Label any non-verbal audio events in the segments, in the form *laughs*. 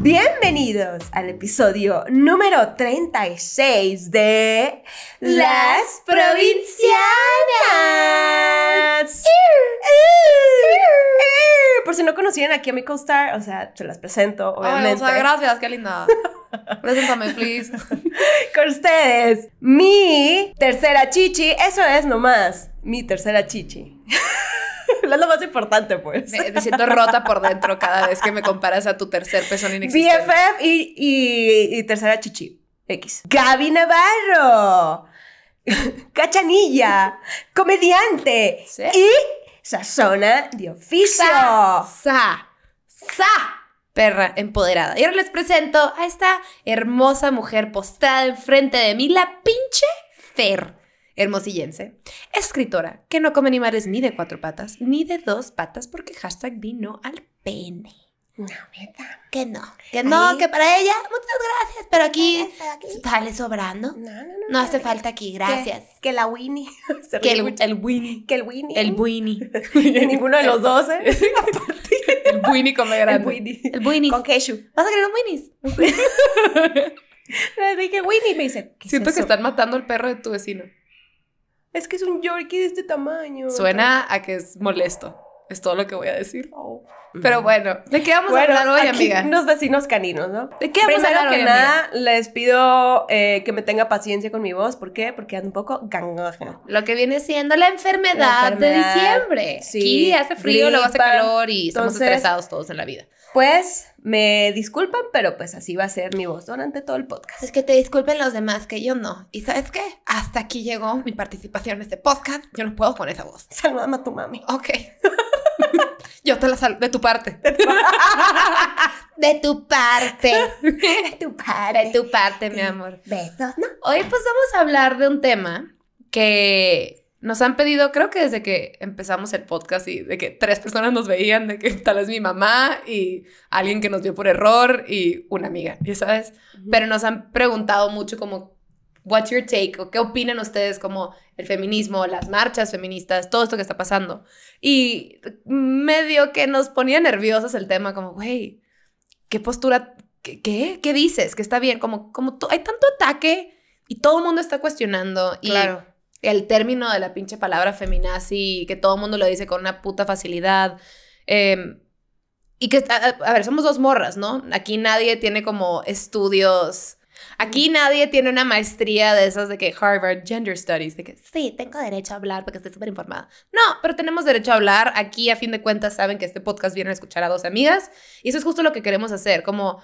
Bienvenidos al episodio número 36 de Las Provincianas. Por si no conocían aquí a mi co-star, o sea, se las presento, Ay, obviamente. o sea, gracias, qué linda. *laughs* Preséntame, please. Con ustedes, mi tercera chichi, eso es nomás, mi tercera chichi. Es lo más importante, pues. Me, me siento rota por dentro cada vez que me comparas a tu tercer pezón inexistente. BFF y, y, y tercera chichi. X. Gaby Navarro. *laughs* Cachanilla. Comediante. Sí. Y sazona de oficio. Sa, sa, perra empoderada. Y ahora les presento a esta hermosa mujer postada enfrente de mí, la pinche Fer, hermosillense. Escritora que no come animales ni de cuatro patas ni de dos patas porque hashtag vino al pene. No, neta. Que no, que no, Ahí. que para ella, muchas gracias, pero aquí sale sobrando. No, no, no. No hace falta aquí, gracias. Que, que la Winnie. *laughs* Que el, el Winnie. que el Winnie. El Winnie. *laughs* Ninguno de los dos, ¿eh? *laughs* El Winnie come el grande. Winnie. El Winnie. Con ketchup. ¿Vas a querer un Winnie's? Le dije Winnie y me dice. ¿qué es Siento que están matando al perro de tu vecino. Es que es un Yorkie de este tamaño. Suena a que es molesto. Es todo lo que voy a decir. Oh. Pero bueno, ¿de qué vamos Bueno, a hablar hoy, aquí amiga? Unos vecinos caninos, ¿no? ¿De qué vamos Primero a hablar que hoy, nada, les pido eh, que me tenga paciencia con mi voz. ¿Por qué? Porque ando un poco gangoja. Lo que viene siendo la enfermedad, La enfermedad, de diciembre. sí, Aquí hace frío, luego hace calor y estamos estresados todos en la vida. Pues me disculpan, pero pues así va a ser mi voz durante todo el podcast. Es que te disculpen los demás, que yo no. ¿Y sabes qué? Hasta aquí llegó mi participación en este podcast. Yo no puedo con esa voz. Saludame a tu mami. Ok. *laughs* yo te la salvo de tu parte. de tu parte. De tu padre. De tu parte, mi amor. Besos, ¿no? Hoy pues vamos a hablar de un tema que nos han pedido, creo que desde que empezamos el podcast y de que tres personas nos veían, de que tal vez mi mamá y alguien que nos vio por error y una amiga, ya sabes. Pero nos han preguntado mucho como, what's your take? o qué opinan ustedes como el feminismo, las marchas feministas, todo esto que está pasando. Y medio que nos ponía nerviosos el tema, como, güey, ¿qué postura, qué, qué, qué dices? Que está bien, como, como hay tanto ataque y todo el mundo está cuestionando. Y Claro. El término de la pinche palabra feminazi, que todo el mundo lo dice con una puta facilidad. eh, y que, a, a ver, somos dos morras, ¿no? Aquí nadie tiene como estudios. Aquí nadie tiene una maestría de esas de que Harvard Gender Studies, de que sí, tengo derecho a hablar porque estoy súper informada. No, pero tenemos derecho a hablar. Aquí, a fin de cuentas, saben que este podcast viene a escuchar a dos amigas. Y eso es justo lo que queremos hacer. Como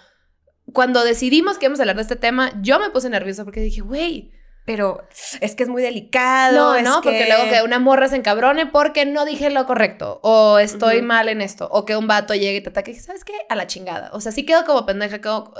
cuando decidimos que íbamos a hablar de este tema, yo me puse nerviosa porque dije, güey, Pero es que es muy delicado. no, no, porque que- luego que una morra se encabrone porque no dije lo correcto, o estoy mal en esto, o que un vato llegue y te ataque, ¿sabes qué? A la chingada. O sea, sí quedo como pendeja, quedo...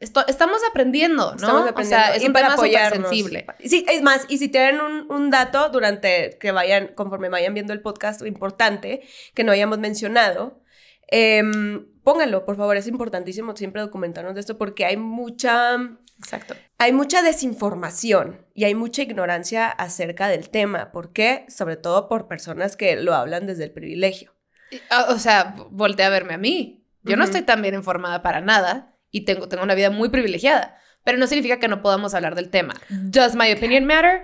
esto- estamos aprendiendo, ¿no? Estamos O aprendiendo. sea, es Y un para tema apoyarnos. sensible. Sí, es más, y si tienen un, un dato durante que vayan, conforme vayan viendo el podcast, importante, que no hayamos mencionado, em, pónganlo, por favor, es importantísimo siempre documentarnos de esto porque hay mucha, Exacto. hay mucha desinformación y hay mucha ignorancia acerca del tema. ¿Por qué? Sobre todo por personas que lo hablan desde el privilegio. Ah, O sea, voltea a verme a mí. Yo no estoy tan bien informada para nada y tengo, tengo una vida muy privilegiada, pero no significa que no podamos hablar del tema. ¿Does my opinion matter?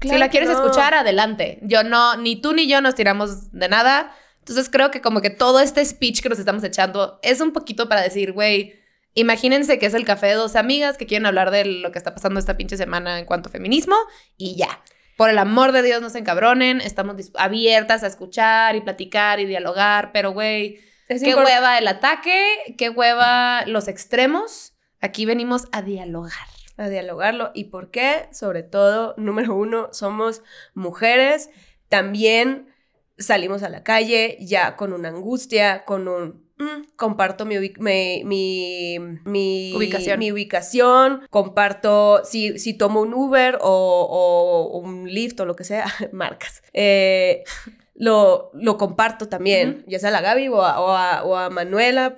si Claro la quieres no. escuchar, adelante. Yo no, ni tú ni yo nos tiramos de nada. Entonces creo que como que todo este speech que nos estamos echando es un poquito para decir, güey, imagínense que es el café de dos amigas que quieren hablar de lo que está pasando esta pinche semana en cuanto a feminismo y ya. Por el amor de Dios, no se encabronen. Estamos abiertas a escuchar y platicar y dialogar, pero güey, qué hueva el ataque, qué hueva los extremos. Aquí venimos a dialogar. a dialogarlo. ¿Y por qué? Sobre todo, número uno, somos mujeres. También salimos a la calle ya con una angustia, con un... mm, comparto mi, mi, mi, mi- Ubicación. mi ubicación, comparto si, si tomo un Uber o, o un Lyft o lo que sea, *laughs* marcas. Eh, *laughs* lo, lo comparto también, ya sea a la Gaby o a, o a- o a Manuela,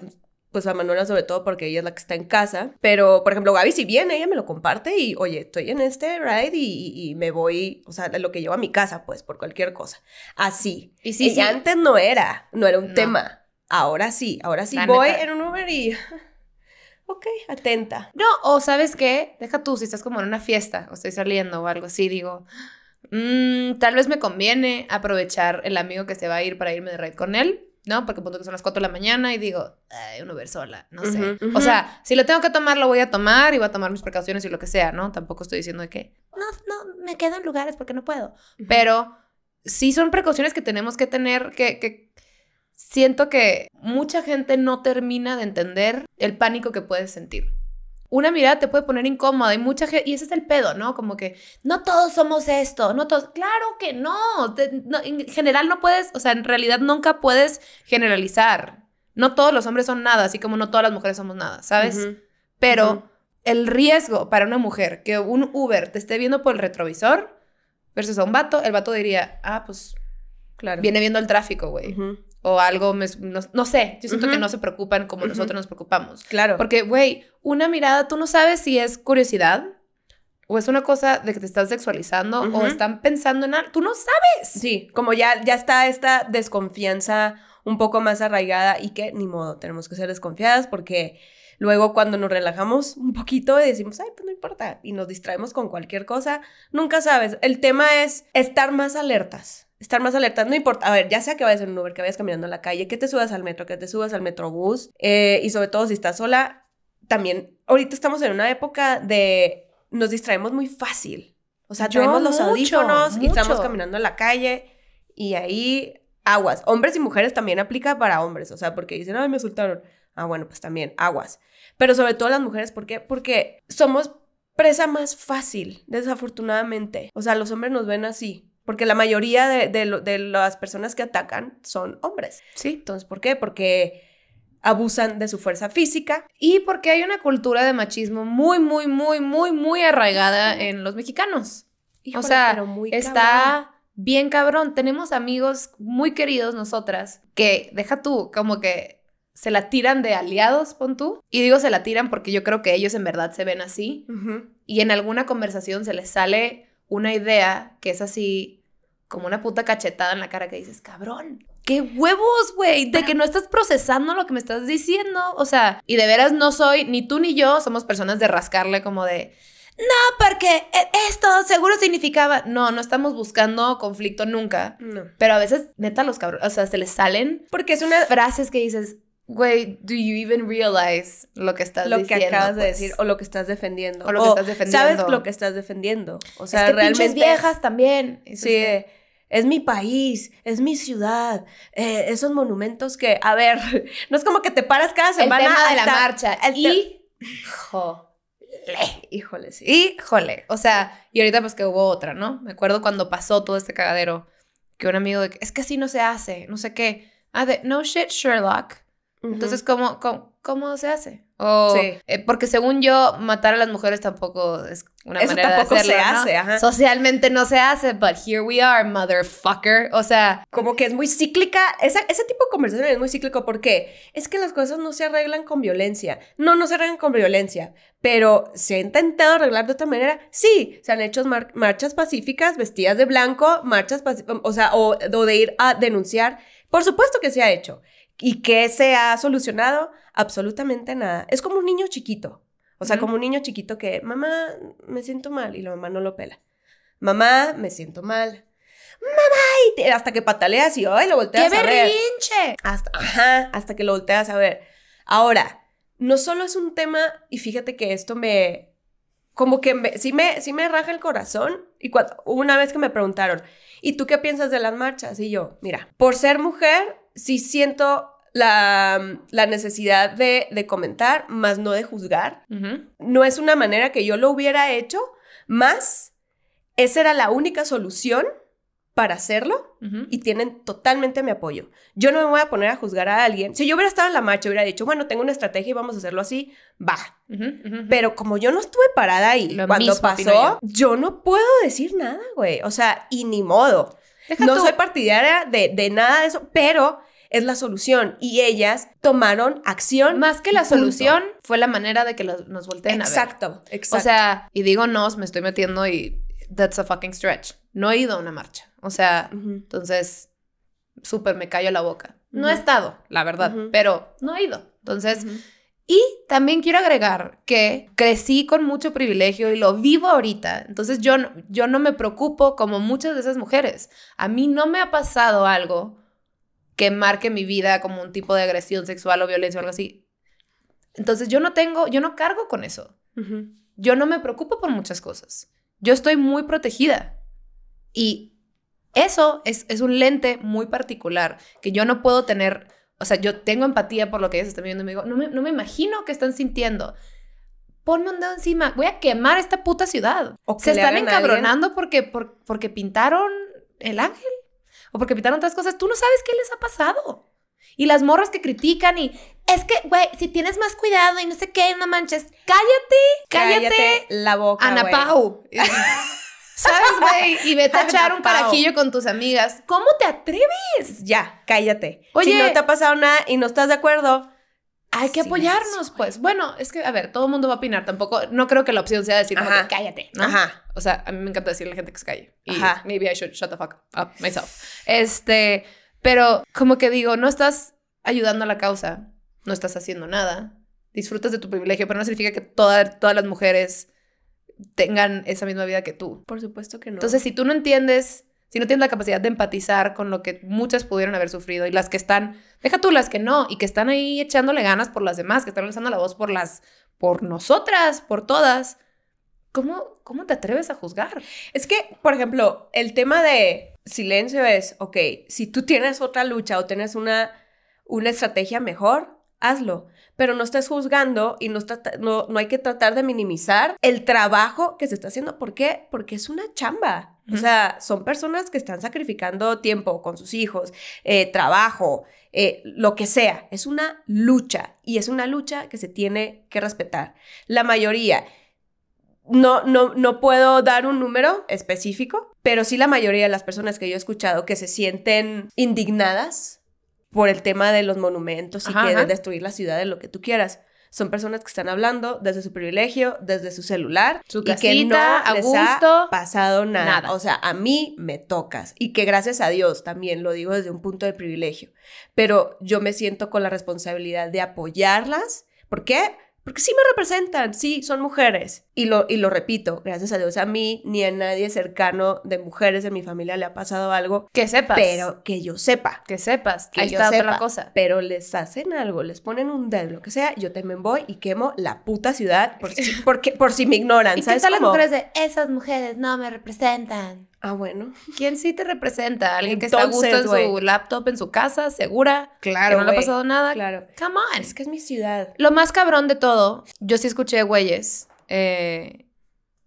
pues a Manuela sobre todo porque ella es la que está en casa. Pero, por ejemplo, Gaby si viene, ella me lo comparte y, oye, estoy en este ride y, y- y me voy, o sea, lo que llevo a mi casa, pues, por cualquier cosa. Así. Y sí, y sí. antes no era, no era un No. tema. Ahora sí, ahora sí La voy neta. en un Uber y *laughs* ok, atenta. No, o sabes qué, deja tú, si estás como en una fiesta o estoy saliendo o algo así, digo, mm, tal vez me conviene aprovechar el amigo que se va a ir para irme de red con él. ¿No? Porque punto que son las 4 de la mañana y digo, ay, uno ver sola, no sé. O sea, si lo tengo que tomar, lo voy a tomar y voy a tomar mis precauciones y lo que sea, ¿no? Tampoco estoy diciendo de que, no, no, me quedo en lugares porque no puedo. Pero sí son precauciones que tenemos que tener, que, que siento que mucha gente no termina de entender el pánico que puedes sentir. Una mirada te puede poner incómoda y mucha gente, y ese es el pedo, ¿no? Como que no todos somos esto, no todos, claro que no, te- no, en general no puedes, o sea, en realidad nunca puedes generalizar. No todos los hombres son nada, así como no todas las mujeres somos nada, ¿sabes? Pero el riesgo para una mujer que un Uber te esté viendo por el retrovisor versus a un vato, el vato diría, ah, pues Claro. viene viendo el tráfico, güey. Ujú. O algo, me- no, no sé, yo siento Ujú. que no se preocupan como Ujú. nosotros nos preocupamos. Claro. Porque, güey, una mirada, tú no sabes si es curiosidad o es una cosa de que te estás sexualizando o Ujú. están pensando en algo. Tú no sabes. Sí, como ya, ya está esta desconfianza un poco más arraigada y que ni modo, tenemos que ser desconfiadas porque luego cuando nos relajamos un poquito y decimos, ay, pues no importa, y nos distraemos con cualquier cosa, nunca sabes. El tema es estar más alertas. Estar más alertas, no importa, a ver, ya sea que vayas en un Uber, que vayas caminando en la calle, que te subas al metro, que te subas al metrobús, eh, y sobre todo si estás sola, también, ahorita estamos en una época de, nos distraemos muy fácil. O sea, Yo traemos los mucho, audífonos y estamos caminando en la calle y ahí aguas. Hombres y mujeres también aplica para hombres, o sea, porque dicen, ay, me soltaron. Ah, bueno, pues también aguas. Pero sobre todo las mujeres, ¿por qué? Porque somos presa más fácil, desafortunadamente. O sea, los hombres nos ven así. Porque la mayoría de, de lo- de las personas que atacan son hombres. Sí. Entonces, ¿por qué? Porque abusan de su fuerza física. Y porque hay una cultura de machismo muy, muy, muy, muy, muy arraigada en los mexicanos. Híjole, o sea, muy está bien cabrón. Tenemos amigos muy queridos nosotras que, deja tú, como que se la tiran de aliados, pon tú. Y digo se la tiran porque yo creo que ellos en verdad se ven así. Y en alguna conversación se les sale una idea que es así como una puta cachetada en la cara que dices, cabrón. ¡Qué huevos, güey! De que no estás procesando lo que me estás diciendo. O sea, y de veras no soy, ni tú ni yo somos personas de rascarle como de, no, porque e- esto seguro significaba. No, no estamos buscando conflicto nunca. No. Pero a veces, neta, los cabrones, o sea, se les salen Porque es una, frases que dices, güey, do you even realize lo que estás lo diciendo? que acabas de pues?" decir o lo que estás defendiendo. O lo que estás defendiendo. Sabes lo que estás defendiendo. O sea, es que pinches realmente. viejas también. Eso Sí, es- mi país, es mi ciudad, eh, esos monumentos que, a ver, *laughs* no es como que te paras cada el semana. tema de la marcha. el Y, jole, Híjole, sí. híjole. O sea, y ahorita pues que hubo otra, ¿no? Me acuerdo cuando pasó todo este cagadero, que un amigo de que, es que así no se hace, no sé qué. Ah, de, no shit, Sherlock. Entonces, ¿cómo, cómo, cómo se hace? O, Sí. eh, porque según yo, matar a las mujeres tampoco es una Eso manera tampoco de hacerlo, se ¿no? hace, ajá. Socialmente no se hace, but here we are, motherfucker. O sea, como que es muy cíclica, esa- ese tipo de conversación es muy cíclico porque es que las cosas no se arreglan con violencia. No, no se arreglan con violencia, pero se ha intentado arreglar de otra manera. Sí, se han hecho mar- marchas pacíficas, vestidas de blanco, marchas pacíficas, o sea, o, o de ir a denunciar. Por supuesto que se ha hecho. ¿Y qué se ha solucionado? Absolutamente nada. Es como un niño chiquito. O sea, como un niño chiquito que, mamá, me siento mal, y la mamá no lo pela. Mamá, me siento mal. Mamá, y te- hasta que pataleas y ay, lo volteas ¡qué a ver. berrinche! Hasta, ajá, hasta que lo volteas a ver. Ahora, no solo es un tema, y fíjate que esto me, como que me, sí, me, sí me raja el corazón. Y cuando, una vez que me preguntaron, ¿y tú qué piensas de las marchas? Y yo, mira, por ser mujer, sí siento la, la necesidad de, de comentar, más no de juzgar no es una manera que yo lo hubiera hecho, más esa era la única solución para hacerlo y tienen totalmente mi apoyo. Yo no me voy a poner a juzgar a alguien. Si yo hubiera estado en la marcha, hubiera dicho, bueno, tengo una estrategia y vamos a hacerlo así, va. Pero como yo no estuve parada ahí Lo cuando pasó, yo. no puedo decir nada, güey. O sea, y ni modo. Deja No tú- soy partidaria de, de nada de eso, pero es la solución. Y ellas tomaron acción. Más que la Punto. solución, fue la manera de que los- nos volteen a ver. Exacto, exacto. O sea, y digo nos, me estoy metiendo y that's a fucking stretch. No he ido a una marcha. O sea, entonces, súper me callo la boca. No he estado, la verdad, pero no he ido. Entonces. Y también quiero agregar que crecí con mucho privilegio y lo vivo ahorita. Entonces yo, no- yo no me preocupo como muchas de esas mujeres. A mí no me ha pasado algo que marque mi vida como un tipo de agresión sexual o violencia o algo así. Entonces yo no tengo, yo no cargo con eso. Yo no me preocupo por muchas cosas. Yo estoy muy protegida. Y eso es, es un lente muy particular que yo no puedo tener. O sea, yo tengo empatía por lo que ellas están viviendo y me digo, no me, no me imagino qué están sintiendo. Ponme un dedo encima. Voy a quemar esta puta ciudad. O Se están encabronando porque, por- porque pintaron el ángel. O porque pintaron otras cosas. Tú no sabes qué les ha pasado. Y las morras que critican y es que, güey, si tienes más cuidado y no sé qué, no manches, cállate, cállate, la boca, Ana. Pau. *laughs* ¿Sabes, güey? Y vete a echar un carajillo con tus amigas. ¿Cómo te atreves? Ya, cállate. Oye. si no te ha pasado nada y no estás de acuerdo, Hay que apoyarnos, pues. Bueno, es que, a ver, todo el mundo va a opinar. Tampoco, no creo que la opción sea decir, Ajá. que cállate, ¿no? Ajá. O sea, a mí me encanta decirle a la gente que se calle. Y Ajá. maybe I should shut the fuck up myself. Este, pero como que digo, no estás ayudando a la causa, no estás haciendo nada. Disfrutas de tu privilegio, pero no significa que toda- todas las mujeres tengan esa misma vida que tú. por supuesto que no. Entonces, si tú no entiendes, si no tienes la capacidad de empatizar con lo que muchas pudieron haber sufrido y las que están, deja tú las que no, y que están ahí echándole ganas por las demás, que están alzando la voz por las, por nosotras, por todas, ¿cómo, cómo te atreves a juzgar? Es que, por ejemplo, el tema de silencio es, ok, si tú tienes otra lucha o tienes una, una estrategia mejor, hazlo. Pero no estés juzgando y no, no, no hay que tratar de minimizar el trabajo que se está haciendo. ¿Por qué? Porque es una chamba. O sea, son personas que están sacrificando tiempo con sus hijos, eh, trabajo, eh, lo que sea. Es una lucha y es una lucha que se tiene que respetar. La mayoría, no, no, no puedo dar un número específico, pero sí la mayoría de las personas que yo he escuchado que se sienten indignadas por el tema de los monumentos y Ajá, que ajá. de destruir la ciudad, de lo que tú quieras. Son personas que están hablando desde su privilegio, desde su celular, Su y que casita, no a les gusto, ha pasado nada. nada. O sea, a mí me tocas y que gracias a Dios también lo digo desde un punto de privilegio. Pero yo me siento con la responsabilidad de apoyarlas. ¿Por qué? Porque sí me representan, sí, son mujeres. Y lo, y lo repito, gracias a Dios a mí ni a nadie cercano de mujeres de mi familia le ha pasado algo, Que sepas. pero que yo sepa. que sepas. Que Ahí yo está sepa, otra cosa. Pero les hacen algo, les ponen un dedo, lo que sea, yo también voy y quemo la puta ciudad por si, *laughs* porque, por si me ignoran, ¿Y qué ¿sabes tal las mujeres de esas mujeres no me representan? Ah, bueno. ¿Quién sí te representa? ¿Alguien que está a gusto en su laptop, en su casa, segura? Claro, que no le ha pasado nada. Claro. Come on. Es que es mi ciudad. Lo más cabrón de todo, yo sí escuché güeyes eh,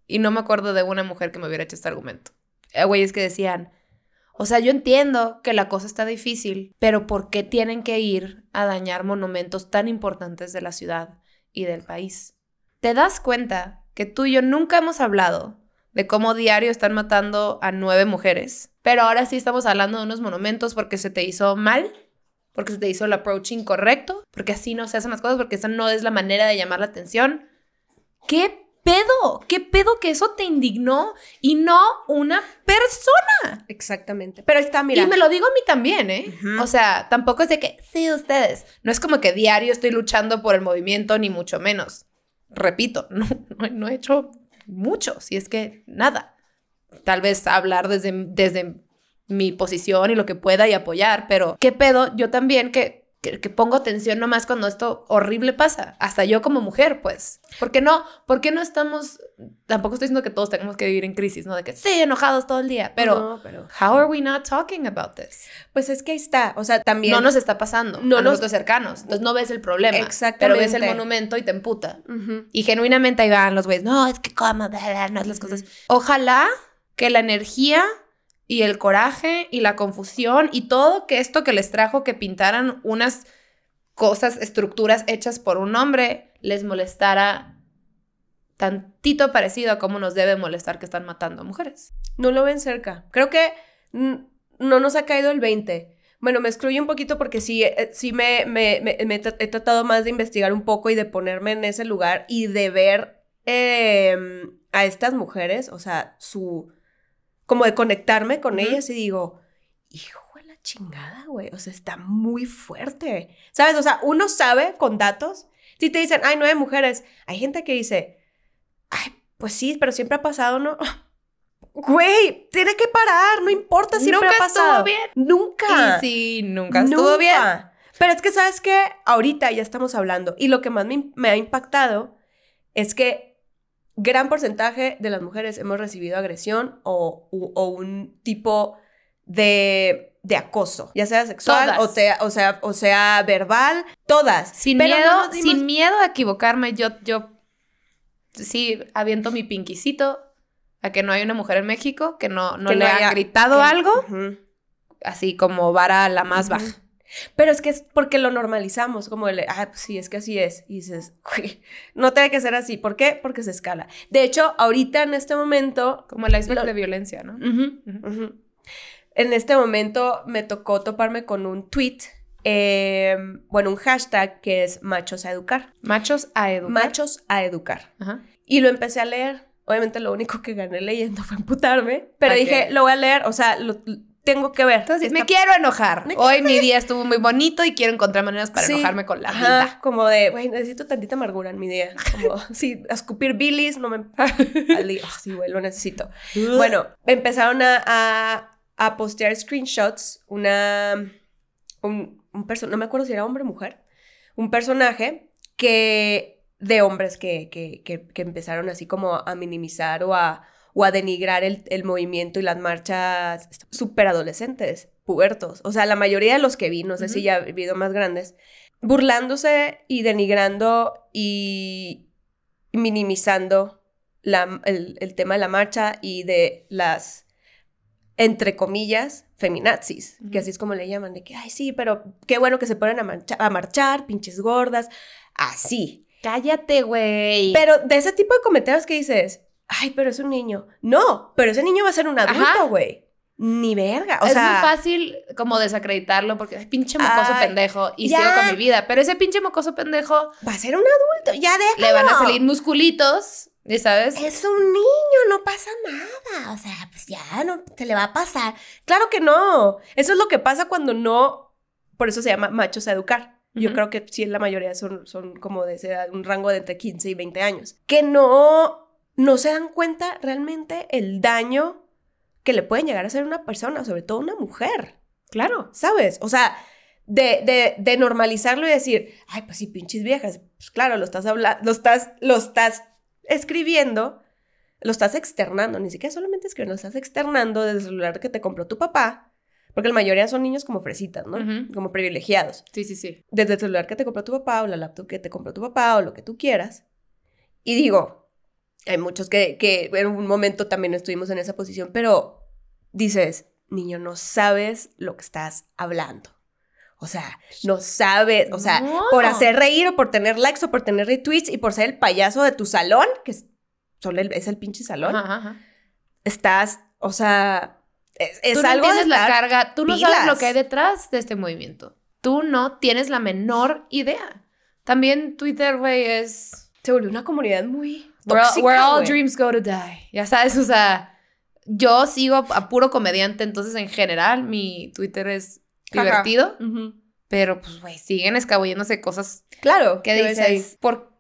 y no me acuerdo de una mujer que me hubiera hecho este argumento. Eh, güeyes que decían, o sea, yo entiendo que la cosa está difícil, pero ¿por qué tienen que ir a dañar monumentos tan importantes de la ciudad y del país? ¿Te das cuenta que tú y yo nunca hemos hablado de cómo diario están matando a nueve mujeres, pero ahora sí estamos hablando de unos monumentos porque se te hizo mal? porque se te hizo el approach incorrecto, porque así no se hacen las cosas, porque esa no es la manera de llamar la atención. ¿Qué pedo? ¿Qué pedo que eso te indignó y no una persona? Exactamente. Pero está, mira. Y me lo digo a mí también, ¿eh? O sea, tampoco es de que, sí, ustedes. No es como que diario estoy luchando por el movimiento, ni mucho menos. Repito, no, *laughs* no, no he hecho mucho, si es que nada. Tal vez hablar desde, desde mi posición y lo que pueda y apoyar, pero ¿qué pedo? Yo también que, que, que pongo atención nomás cuando esto horrible pasa. Hasta yo como mujer, pues. ¿Por qué no? ¿Por qué no estamos... Tampoco estoy diciendo que todos tenemos que vivir en crisis, ¿no? De que sí, enojados todo el día, pero... No, pero. How are we not talking about this? Pues es que ahí está. O sea, también. No nos está pasando No a nos- nosotros cercanos. Entonces no ves el problema. Exactamente. Pero ves el monumento y te emputa. Ujú. Y genuinamente ahí van los güeyes. No, es que cómo, no es las cosas. Ojalá que la energía y el coraje y la confusión y todo que esto que les trajo que pintaran unas cosas, estructuras hechas por un hombre, les molestara tantito parecido a cómo nos debe molestar que están matando a mujeres. No lo ven cerca. Creo que no nos ha caído el 20. Bueno, me excluye un poquito porque sí, eh, sí me, he tra- he tratado más de investigar un poco y de ponerme en ese lugar y de ver eh, a estas mujeres, o sea, su... como de conectarme con Ujú. ellas y digo, hijo de la chingada, güey, o sea, está muy fuerte. ¿Sabes? O sea, uno sabe con datos Si te dicen, hay nueve mujeres, hay gente que dice, ay, pues sí, pero siempre ha pasado, ¿no? *laughs* Güey, tiene que parar, no importa, siempre Nunca ha pasado. estuvo bien. Nunca. Y sí, nunca estuvo bien. Pero es que, ¿sabes qué? Ahorita ya estamos hablando. Y lo que más me, me ha impactado es que gran porcentaje de las mujeres hemos recibido agresión o, u- o un tipo de, de acoso, ya sea sexual o sea, o, sea, o sea verbal, todas. Sin Pero miedo, no nos dimos- sin miedo a equivocarme, yo, yo sí aviento mi pinquicito a que no hay una mujer en México que no, no que le haya- ha gritado que- algo, así como vara la más baja. Pero es que es porque lo normalizamos, como el, ah, pues sí, es que así es. Y dices, *laughs* "Güey, no tiene que ser así. ¿Por qué? Porque se escala. De hecho, ahorita en este momento, Como el iceberg Lo- de violencia, ¿no? En este momento me tocó toparme con un tweet, eh, bueno, un hashtag que es machos a educar. Machos a educar. Machos a educar. Ajá. Y lo empecé a leer. Obviamente lo único que gané leyendo fue emputarme, pero dije, lo voy a leer, o sea, lo tengo que ver. Entonces, me quiero enojar. Me Hoy mi día estuvo muy bonito y quiero encontrar maneras para Sí. enojarme con la Ajá, vida. como de, güey, necesito tantita amargura en mi día. Como, *laughs* sí, a escupir bilis, no me... *laughs* al día. Ah, sí, güey, lo necesito. Bueno, empezaron a, a, a postear screenshots, una... Un, un no me acuerdo si era hombre o mujer, un personaje que... de hombres que, que, que, que empezaron así como a minimizar o a, o a denigrar el, el movimiento y las marchas súper adolescentes, pubertos. O sea, la mayoría de los que vi, no sé si ya he habido más grandes, burlándose y denigrando y minimizando la- el, el tema de la marcha y de las, entre comillas, feminazis, que así es como le llaman, de que, ay, sí, pero qué bueno que se ponen a, marcha- a marchar, pinches gordas, así. Cállate, güey. Pero de ese tipo de comentarios que dices, ay, pero es un niño. No, pero ese niño va a ser un adulto, güey. Ni verga. O es sea, muy fácil como desacreditarlo porque es pinche mocoso Ay, pendejo y ya. sigo con mi vida. Pero ese pinche mocoso pendejo va a ser un adulto. Ya déjalo. le van a salir musculitos, ¿y sabes? Es un niño, no pasa nada. O sea, pues ya no te le va a pasar. Claro que no. Eso es lo que pasa cuando no. Por eso se llama machos a educar. Yo creo que sí, la mayoría son, son como de edad, un rango de entre 15 y 20 años. Que no, no se dan cuenta realmente el daño que le pueden llegar a hacer a una persona, sobre todo una mujer. Claro. ¿Sabes? O sea, de, de, de normalizarlo y decir, ay, pues sí, pinches viejas. Pues claro, lo estás hablando, lo estás, lo estás escribiendo, lo estás externando, ni siquiera solamente escribiendo, lo estás externando desde el celular que te compró tu papá, porque la mayoría son niños como fresitas, ¿no? Como privilegiados. Sí, sí, sí. Desde el celular que te compró tu papá o la laptop que te compró tu papá o lo que tú quieras. Y digo, hay muchos que, que en un momento también estuvimos en esa posición, pero dices, niño, no sabes lo que estás hablando. O sea, no sabes, o sea, No. por hacer reír o por tener likes o por tener retweets y por ser el payaso de tu salón, que es, solo el, es el pinche salón, Ajá, ajá. estás, o sea, es, es tú no algo de tienes la estar- carga, tú no sabes lo que hay detrás de este movimiento. Tú no tienes la menor idea. También Twitter, güey, es... Se volvió una comunidad muy Where, all dreams go to die. Ya sabes, o sea, yo sigo a puro comediante, entonces en general mi Twitter es divertido, pero pues, güey, siguen escabulléndose cosas Claro, que ¿qué ahí? dices, por...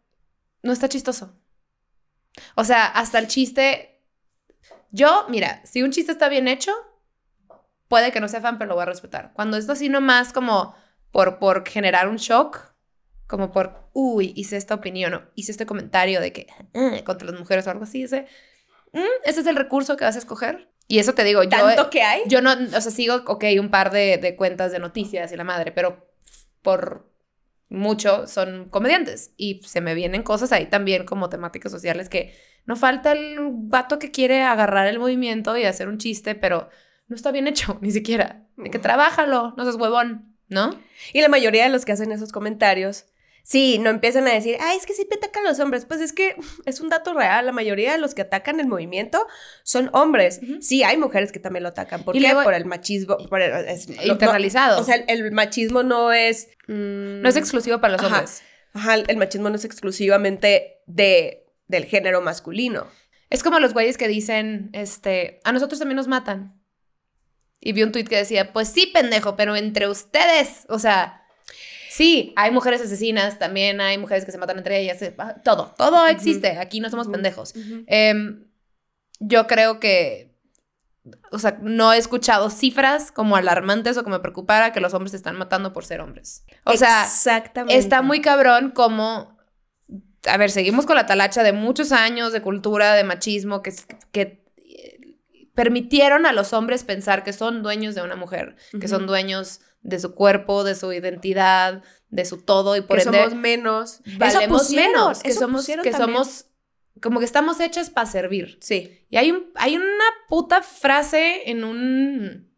no está chistoso. O sea, hasta el chiste... Yo, mira, si un chiste está bien hecho, puede que no sea fan, pero lo voy a respetar. Cuando esto así nomás como por, por generar un shock, como por, uy, hice esta opinión o hice este comentario de que "Eh", contra las mujeres o algo así, ese, "Mm, ese es el recurso que vas a escoger. Y eso te digo, yo, ¿Tanto que hay? yo no, o sea, sigo, ok, un par de, de cuentas de noticias y la madre, pero por mucho son comediantes y se me vienen cosas ahí también como temáticas sociales que no falta el vato que quiere agarrar el movimiento y hacer un chiste, pero no está bien hecho, *laughs* ni siquiera. De que trabájalo, no seas huevón, ¿no? Y la mayoría de los que hacen esos comentarios, sí, no empiezan a decir, ay, es que siempre atacan a los hombres. Pues es que *laughs* es un dato real. La mayoría de los que atacan el movimiento son hombres. Sí, hay mujeres que también lo atacan. ¿Por Y qué? luego- por el machismo. por el- es- no- Internalizado. o sea, el, el machismo no es. mm, no es exclusivo para los Ajá. hombres. Ajá, el machismo no es exclusivamente de, del género masculino. Es como los güeyes que dicen, este, a nosotros también nos matan. Y vi un tuit que decía, pues sí, pendejo, pero entre ustedes, o sea, Sí, hay mujeres asesinas, también hay mujeres que se matan entre ellas, eh, todo, todo existe, aquí no somos pendejos. Em, yo creo que, o sea, no he escuchado cifras como alarmantes o que me preocupara que los hombres se están matando por ser hombres. O sea, está muy cabrón como a ver, seguimos con la talacha de muchos años de cultura, de machismo, que, que permitieron a los hombres pensar que son dueños de una mujer, que son dueños de su cuerpo, de su identidad, de su todo y por que somos menos, valemos menos, que somos que somos como que estamos hechas para servir. Sí. Y hay un hay una puta frase en un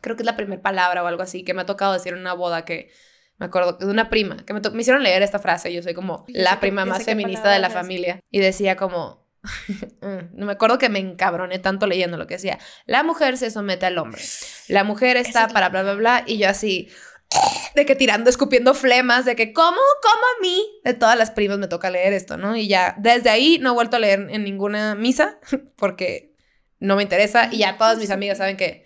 creo que es la primera palabra o algo así que me ha tocado decir en una boda que me acuerdo de una prima que me, me hicieron leer esta frase, yo soy como la prima más feminista de la familia y decía como no me acuerdo que me encabroné tanto leyendo lo que decía. La mujer se somete al hombre. La mujer está para bla, bla, bla. Y yo así, de que tirando, escupiendo flemas, de que, ¿cómo? ¿Cómo a mí? De todas las primas me toca leer esto, ¿no? Y ya, desde ahí no he vuelto a leer en ninguna misa *laughs* porque no me interesa. Y ya todas mis amigas saben que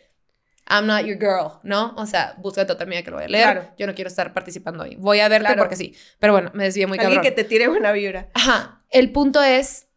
I'm not your girl, ¿no? O sea, búscate otra amiga que lo voy a leer. Yo no quiero estar participando ahí. Voy a verte porque sí. Pero bueno, me decía muy Alguien que te tire buena vibra. Ajá. El punto es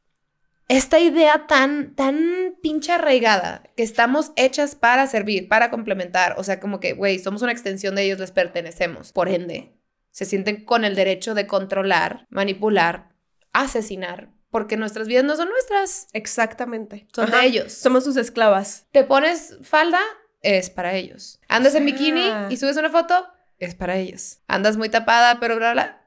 esta idea tan, tan pinche arraigada, que estamos hechas para servir, para complementar, o sea, como que, güey, somos una extensión de ellos, les pertenecemos. Por ende, se sienten con el derecho de controlar, manipular, asesinar, porque nuestras vidas no son nuestras. Exactamente. Son de ellos. Somos sus esclavas. Te pones falda, es para ellos. Andas en bikini ah. y subes una foto, es para ellos. Andas muy tapada, pero bla, bla,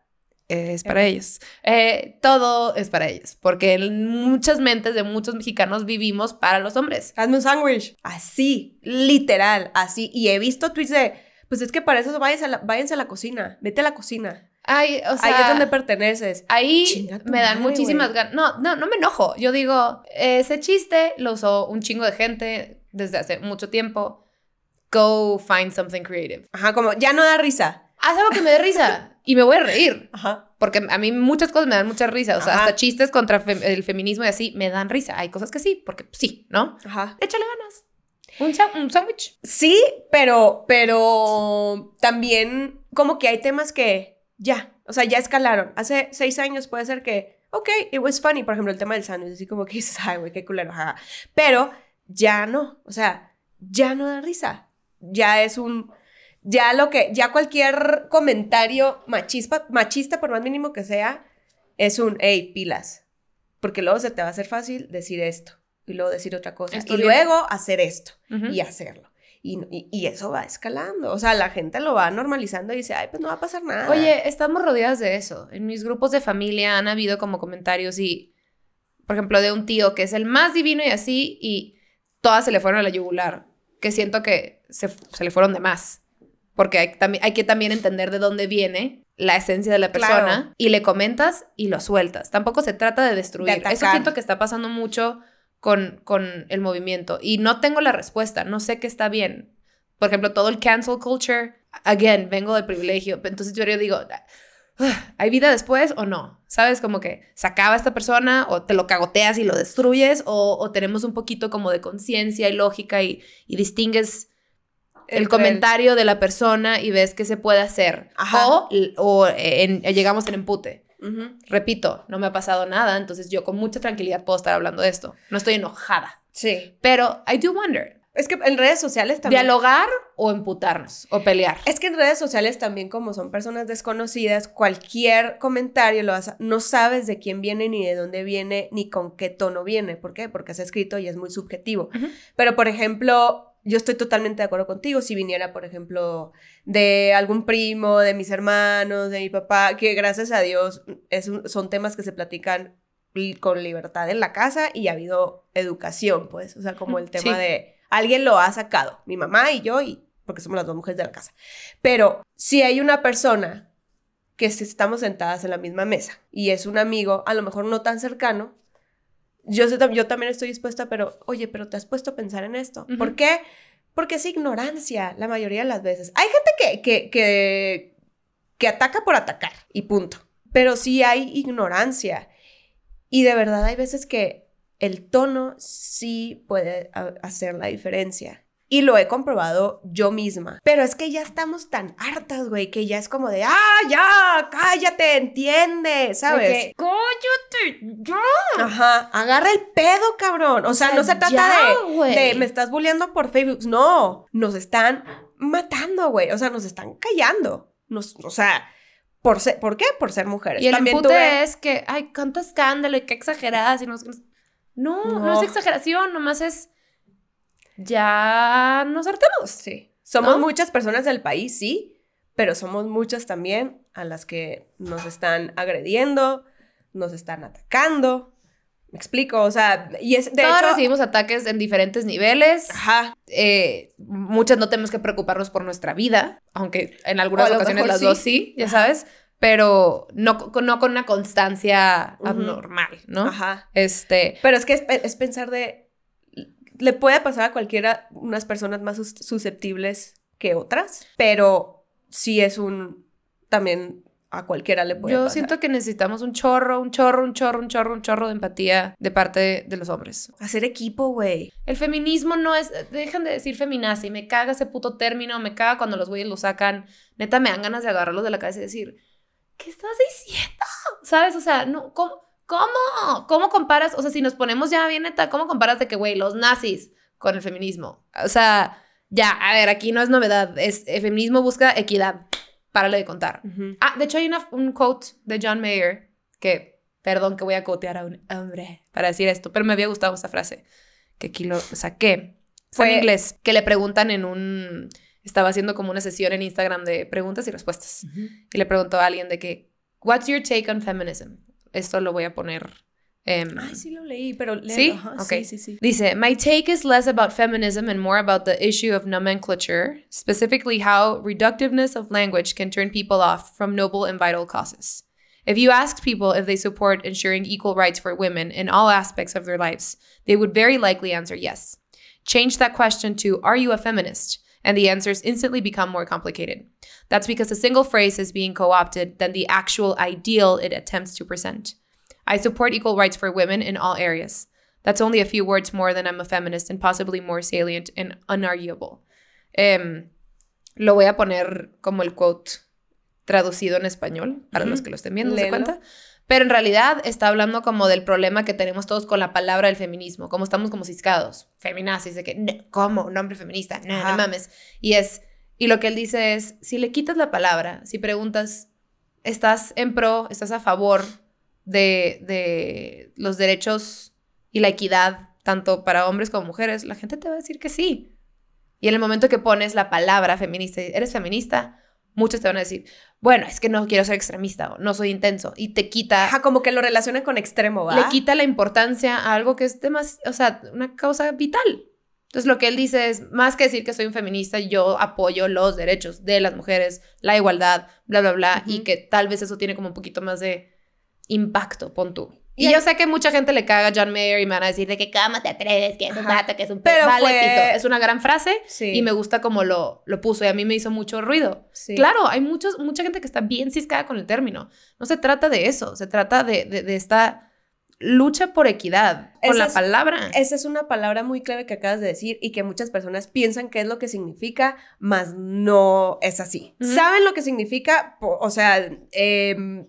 es para ellos. Eh, todo es para ellos, porque en muchas mentes de muchos mexicanos vivimos para los hombres. Hazme un sándwich. Así, literal, así. Y he visto tweets de, pues es que para eso váyanse a la, váyanse a la cocina, vete a la cocina. Ay, o sea, ahí es donde perteneces. Ahí me dan muchísimas ganas. No, no, no me enojo. Yo digo, ese chiste lo usó un chingo de gente desde hace mucho tiempo. Go find something creative. Ajá, como ya no da risa. Haz algo que me dé risa. *laughs* y me voy a reír. Ajá. Porque a mí muchas cosas me dan mucha risa. O sea, hasta chistes contra el feminismo y así me dan risa. Hay cosas que sí, porque sí, ¿no? Ajá. Échale ganas. Un, sándwich. Sí, pero, pero también como que hay temas que ya, o sea, ya escalaron. Hace seis años puede ser que, ok, it was funny, por ejemplo, el tema del sándwich, así como que dices, ay, güey, qué culero, ajá. Pero ya no, o sea, ya no da risa. Ya es un ya lo que, ya cualquier comentario machista, machista, por más mínimo que sea, es un, hey, pilas. Porque luego se te va a hacer fácil decir esto y luego decir otra cosa. y luego hacer esto y hacerlo. Y, y, eso va escalando. O sea, la gente lo va normalizando y dice, ay, pues no va a pasar nada. Oye, estamos rodeadas de eso. En mis grupos de familia han habido como comentarios y, por ejemplo, de un tío que es el más divino y así, y todas se le fueron a la yugular. Que siento que se, se le fueron de más porque hay, hay, que también entender de dónde viene la esencia de la persona y le comentas y lo sueltas. Tampoco se trata de destruir. Eso siento que está pasando mucho con, con el movimiento y no tengo la respuesta, no sé qué está bien. Por ejemplo, todo el cancel culture, again, vengo del privilegio, entonces yo digo, ah, ¿hay vida después o no? ¿Sabes? Como que se acaba esta persona o te lo cagoteas y lo destruyes o, o tenemos un poquito como de conciencia y lógica y, y distingues el comentario de la persona y ves qué se puede hacer. O, o llegamos en empute. Repito, no me ha pasado nada, entonces yo con mucha tranquilidad puedo estar hablando de esto. No estoy enojada. Sí. Pero I do wonder. Es que en redes sociales también. Dialogar o emputarnos o pelear. Es que en redes sociales también, como son personas desconocidas, cualquier comentario lo vas no sabes de quién viene, ni de dónde viene, ni con qué tono viene. ¿Por qué? Porque has escrito y es muy subjetivo. Pero, por ejemplo, yo estoy totalmente de acuerdo contigo. Si viniera, por ejemplo, de algún primo, de mis hermanos, de mi papá, que gracias a Dios es son temas que se platican con libertad en la casa y ha habido educación, pues, o sea, como el tema de alguien lo ha sacado, mi mamá y yo, y porque somos las dos mujeres de la casa. Pero si hay una persona que estamos sentadas en la misma mesa y es un amigo, a lo mejor no tan cercano, yo, yo también estoy dispuesta, pero, oye, pero te has puesto a pensar en esto. ¿Por qué? Porque es ignorancia la mayoría de las veces. Hay gente que, que, que, que ataca por atacar y punto. Pero sí hay ignorancia. Y de verdad hay veces que el tono sí puede hacer la diferencia. Y lo he comprobado yo misma. Pero es que ya estamos tan hartas, güey, que ya es como de, ah, ya, cállate, entiende, ¿sabes? De que, cállate, ya. Ajá, agarra el pedo, cabrón. O, sea, sea, no se trata ya, de, güey. de me estás bulleando por Facebook. No, nos están matando, güey. O sea, nos están callando. Nos, o sea, ¿por, ser- ¿por qué? Por ser mujeres. Y el También tuve- es que, ay, cuánto escándalo y qué exageradas. Y no, no, no, No. es exageración, nomás es. Ya nos hartamos. Sí. Somos ¿No? muchas personas del país, sí, pero somos muchas también a las que nos están agrediendo, nos están atacando. Me explico, o sea, y es de Todos hecho. recibimos ataques en diferentes niveles. Ajá, Eh, muchas no tenemos que preocuparnos por nuestra vida, aunque en algunas ocasiones las sí. dos sí, ya sabes, pero no, con- no con una constancia Ujú. abnormal, ¿no? ajá. Este, Pero es que es, es pensar de. Le puede pasar a cualquiera, unas personas más sus- susceptibles que otras, pero sí es un. También a cualquiera le puede yo pasar. siento que necesitamos un chorro, un chorro, un chorro, un chorro, un chorro de empatía de parte de, de los hombres. Hacer equipo, güey. El feminismo no es, dejan de decir feminazi, me caga ese puto término, me caga cuando los güeyes lo sacan, neta me dan ganas de agarrarlos de la cabeza y decir, ¿qué estás diciendo? ¿Sabes? O sea, no, ¿cómo? ¿Cómo? ¿Cómo comparas? O sea, si nos ponemos ya bien neta, ¿cómo comparas de que, güey, los nazis con el feminismo? O sea, ya, a ver, aquí no es novedad, es, el feminismo busca equidad, párale de contar. Ah, de hecho hay una- un quote de John Mayer que, perdón que voy a quotear a un hombre para decir esto, pero me había gustado esta frase, que aquí lo saqué. Fue en inglés, que le preguntan en un... Estaba haciendo como una sesión en Instagram de preguntas y respuestas. Y le preguntó a alguien de que, what's your take on feminism? Esto lo voy a poner... em, Ay, sí lo leí, pero léelo. ¿Sí? Ajá, Ok. Sí, sí, sí. Dice, My take is less about feminism and more about the issue of nomenclature, specifically how reductiveness of language can turn people off from noble and vital causes. If you asked people if they support ensuring equal rights for women in all aspects of their lives, they would very likely answer yes. Change that question to, Are you a feminist? And the answers instantly become more complicated. That's because a single phrase is being co opted than the actual ideal it attempts to present. I support equal rights for women in all areas. That's only a few words more than I'm a feminist and possibly more salient and unarguable. Em, lo voy a poner como el quote traducido en español para Ujú. los que lo estén viendo, ¿se cuenta? Pero en realidad está hablando como del problema que tenemos todos con la palabra del feminismo, como estamos como ciscados, feminazis, de que, "No, ¿cómo? Un hombre feminista, no, Ajá. no mames. Y es, y lo que él dice es, si le quitas la palabra, si preguntas, ¿estás en pro, estás a favor de, de los derechos y la equidad, tanto para hombres como mujeres? La gente te va a decir que sí. Y en el momento que pones la palabra feminista, y eres feminista, muchos te van a decir, bueno, es que no quiero ser extremista o no soy intenso. Y te quita, Ajá, como que lo relaciona con extremo, ¿va? le quita la importancia a algo que es más, o sea, una causa vital. Entonces lo que él dice es, más que decir que soy un feminista, yo apoyo los derechos de las mujeres, la igualdad, bla, bla, bla, y que tal vez eso tiene como un poquito más de impacto, pon tú. Y yo sé que mucha gente le caga a John Mayer y me van a decir de que cómo te atreves, que es un vato, que es un Pero pe-". Vale, fue- pito. Es una gran frase Sí. y me gusta como lo, lo puso y a mí me hizo mucho ruido. Sí. Claro, hay muchos, mucha gente que está bien ciscada con el término. No se trata de eso, se trata de, de- de esta lucha por equidad con Esa la es- palabra. Esa es una palabra muy clave que acabas de decir y que muchas personas piensan que es lo que significa, mas no es así. ¿Saben lo que significa? O sea, em,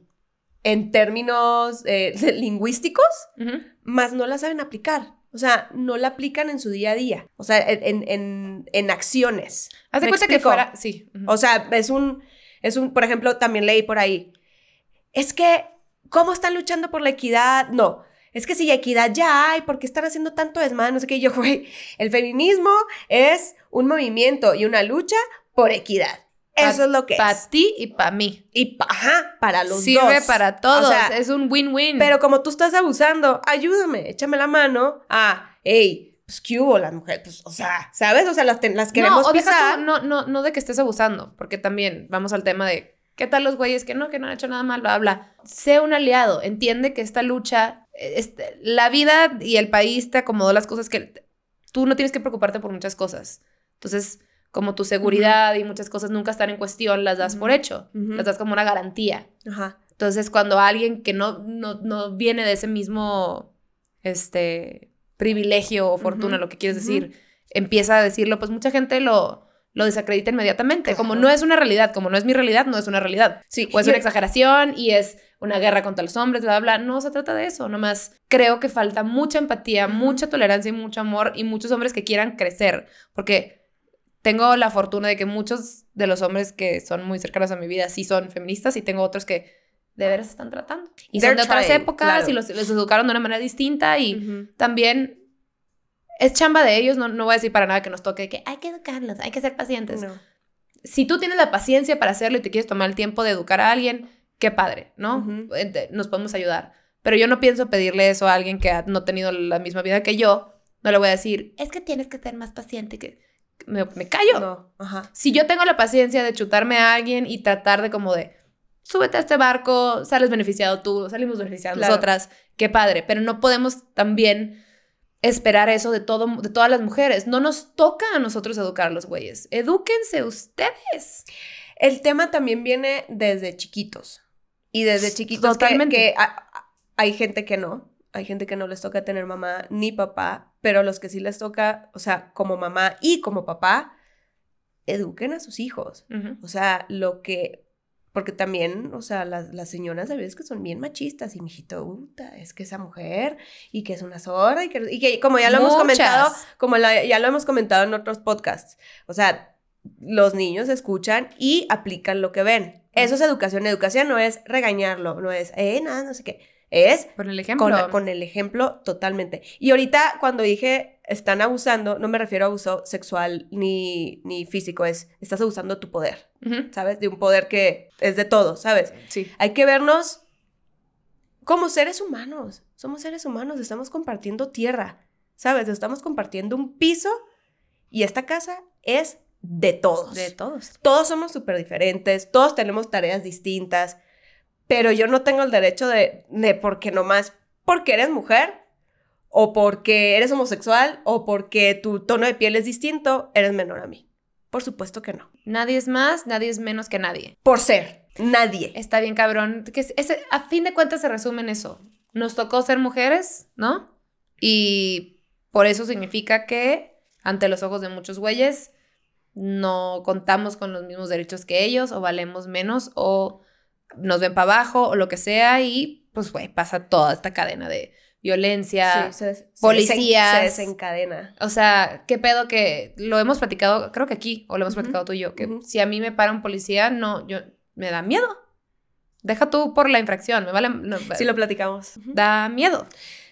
en términos eh, *laughs* lingüísticos, Ujú. mas no la saben aplicar. O sea, no la aplican en su día a día. O sea, en, en- en- acciones. Haz de ¿Me cuenta que fuera. Sí. O sea, es un, es un, por ejemplo, también leí por ahí. Es que, ¿cómo están luchando por la equidad? No, es que si equidad ya hay, ¿por qué están haciendo tanto desmadre? No sé qué. Y yo, *laughs* güey, el feminismo es un movimiento y una lucha por equidad. Eso Pa- es lo que Para es. ti y para mí. Y, pa- ajá, para los Sirve dos. para todos. O sea, es un win-win. pero como tú estás abusando, ayúdame, échame la mano. Ah, hey, pues, ¿qué hubo las mujeres? Pues, o sea, ¿sabes? O sea, las, las queremos no, pisar. tú, no, no, no de que estés abusando, porque también vamos al tema de qué tal los güeyes que no, que no han hecho nada mal, bla, bla. Sé un aliado, entiende que esta lucha, este, la vida y el país te acomodó las cosas que tú no tienes que preocuparte por muchas cosas. Entonces, como tu seguridad y muchas cosas nunca están en cuestión, las das por hecho, las das como una garantía. Ajá. Entonces, cuando alguien que no, no, no viene de ese mismo este, privilegio o fortuna, lo que quieres decir, empieza a decirlo, pues mucha gente lo, lo desacredita inmediatamente. Como no es una realidad, como no es mi realidad, no es una realidad. Sí, O es una exageración y es una guerra contra los hombres, bla, bla, bla. No se trata de eso. Nomás creo que falta mucha empatía, mucha tolerancia y mucho amor y muchos hombres que quieran crecer. Porque tengo la fortuna de que muchos de los hombres que son muy cercanos a mi vida sí son feministas y tengo otros que de veras están tratando. Y son They're de otras trying, épocas claro. y los, los educaron de una manera distinta y también es chamba de ellos. No, no voy a decir para nada que nos toque que hay que educarlos, hay que ser pacientes No. si tú tienes la paciencia para hacerlo y te quieres tomar el tiempo de educar a alguien, qué padre, ¿no? Nos podemos ayudar. Pero yo no pienso pedirle eso a alguien que ha no tenido la misma vida que yo. No le voy a decir, es que tienes que ser más paciente. Que me, me callo. No, ajá. Si yo tengo la paciencia de chutarme a alguien y tratar de como de, súbete a este barco, sales beneficiado tú, salimos beneficiadas Claro. nosotras, qué padre. Pero no podemos también esperar eso de, todo, de todas las mujeres. No nos toca a nosotros educar a los güeyes. Edúquense ustedes. El tema también viene desde chiquitos. Y desde chiquitos que- Totalmente. que, a- a- hay gente que no. Hay gente que no les toca tener mamá ni papá, pero los que sí les toca, o sea, como mamá y como papá, eduquen a sus hijos. O sea, lo que. Porque también, o sea, las, las señoras a veces que son bien machistas y mijito, puta, es que esa mujer y que es una zorra y que, y que como ya lo hemos comentado, como la- ya lo hemos comentado en otros podcasts, o sea, los niños escuchan y aplican lo que ven. Eso es educación. Educación no es regañarlo, no es, eh, nada, no sé qué. Es Por el ejemplo. con, con el ejemplo totalmente. Y ahorita cuando dije están abusando, no me refiero a abuso sexual ni, ni físico, es estás abusando tu poder. ¿sabes? De un poder que es de todos, ¿sabes? Sí. Hay que vernos como seres humanos. Somos seres humanos, estamos compartiendo tierra, ¿sabes? Estamos compartiendo un piso y esta casa es de todos. De todos. Todos somos súper diferentes, todos tenemos tareas distintas, pero yo no tengo el derecho de, de porque nomás porque eres mujer o porque eres homosexual o porque tu tono de piel es distinto, eres menor a mí. Por supuesto que no. Nadie es más, nadie es menos que nadie. Por ser, nadie. Está bien, cabrón. Que es- a fin de cuentas se resume en eso. Nos tocó ser mujeres, ¿no? Y por eso significa que, ante los ojos de muchos güeyes, no contamos con los mismos derechos que ellos, o valemos menos, o nos ven para abajo, o lo que sea, y pues, güey, pasa toda esta cadena de violencia. Sí, se policías. Se desencadena. O sea, qué pedo que lo hemos platicado, creo que aquí, o lo hemos platicado tú y yo, que si a mí me para un policía, no, yo, me da miedo. Deja tú por la infracción, me vale, no, Sí lo platicamos. da miedo.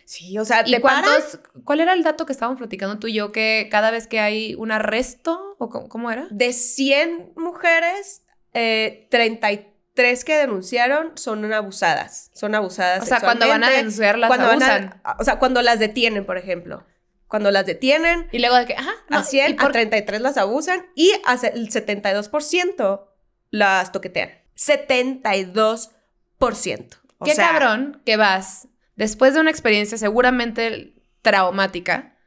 Sí, o sea, ¿Y te paran. cuántos, cuál era el dato que estábamos platicando tú y yo, que cada vez que hay un arresto, o cómo, cómo era? De 100 mujeres, eh, 33 que denunciaron son abusadas. Son abusadas O sea, cuando van a denunciar las cuando van abusan. a- o sea, cuando las detienen, por ejemplo. Cuando las detienen, Y luego de que, ajá, no, a 100, ¿y por- a 33 las abusan y a el 72% las toquetean. 72%. O qué sea, cabrón que vas, después de una experiencia seguramente traumática,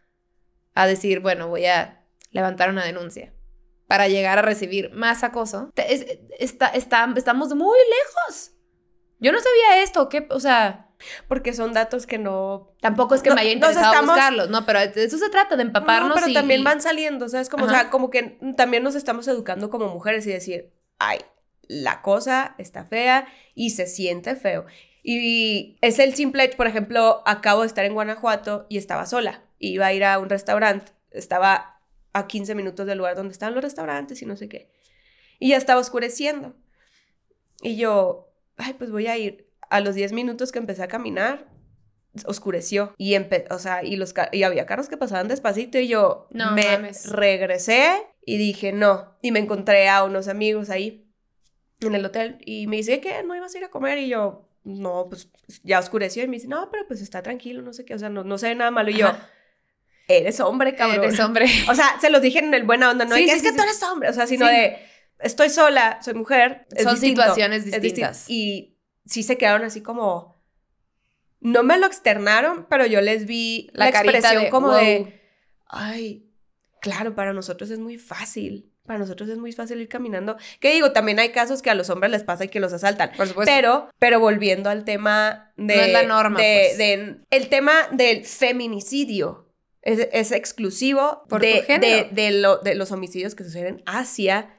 a decir, bueno, voy a levantar una denuncia para llegar a recibir más acoso. Es- está, está- estamos muy lejos. Yo no sabía esto, ¿qué? O sea, Porque son datos que no... tampoco es que No, me haya interesado estamos- buscarlos, no, pero de eso se trata, de empaparnos No, pero y- también van saliendo, ¿sabes? Como, o sea, como que también nos estamos educando como mujeres y decir, ay, la cosa está fea y se siente feo. Y es el simple hecho, por ejemplo, acabo de estar en Guanajuato y estaba sola. Iba a ir a un restaurante, estaba a 15 minutos del lugar donde están los restaurantes y no sé qué. Y ya estaba oscureciendo. Y yo, ay, pues voy a ir. A los 10 minutos que empecé a caminar, oscureció. Y, empe- o sea, y, los y había carros que pasaban despacito y yo No me mames. regresé y dije no. Y me encontré a unos amigos ahí en el hotel y me dice que no ibas a ir a comer y yo, no, pues ya oscureció y me dice, no, pero pues está tranquilo, no sé qué, o sea, no, no se ve nada malo. Y yo. Eres hombre, cabrón. Eres hombre. O sea, se los dije en el buena onda, no Sí, de que, sí, es que sí, tú eres hombre, o sea, sino de estoy sola, soy mujer. es Son distinto, situaciones es disti- distintas. y sí se quedaron así como. No me lo externaron, pero yo les vi la, expresión de, como "Wow". de. Ay, claro, para nosotros es muy fácil. Para nosotros es muy fácil ir caminando. Que digo, también hay casos que a los hombres les pasa y que los asaltan. Por supuesto. Pero, pero volviendo al tema de. No es la norma, de- pues. de- el tema del feminicidio Es, es exclusivo Por de, de- de lo- de los homicidios que suceden hacia,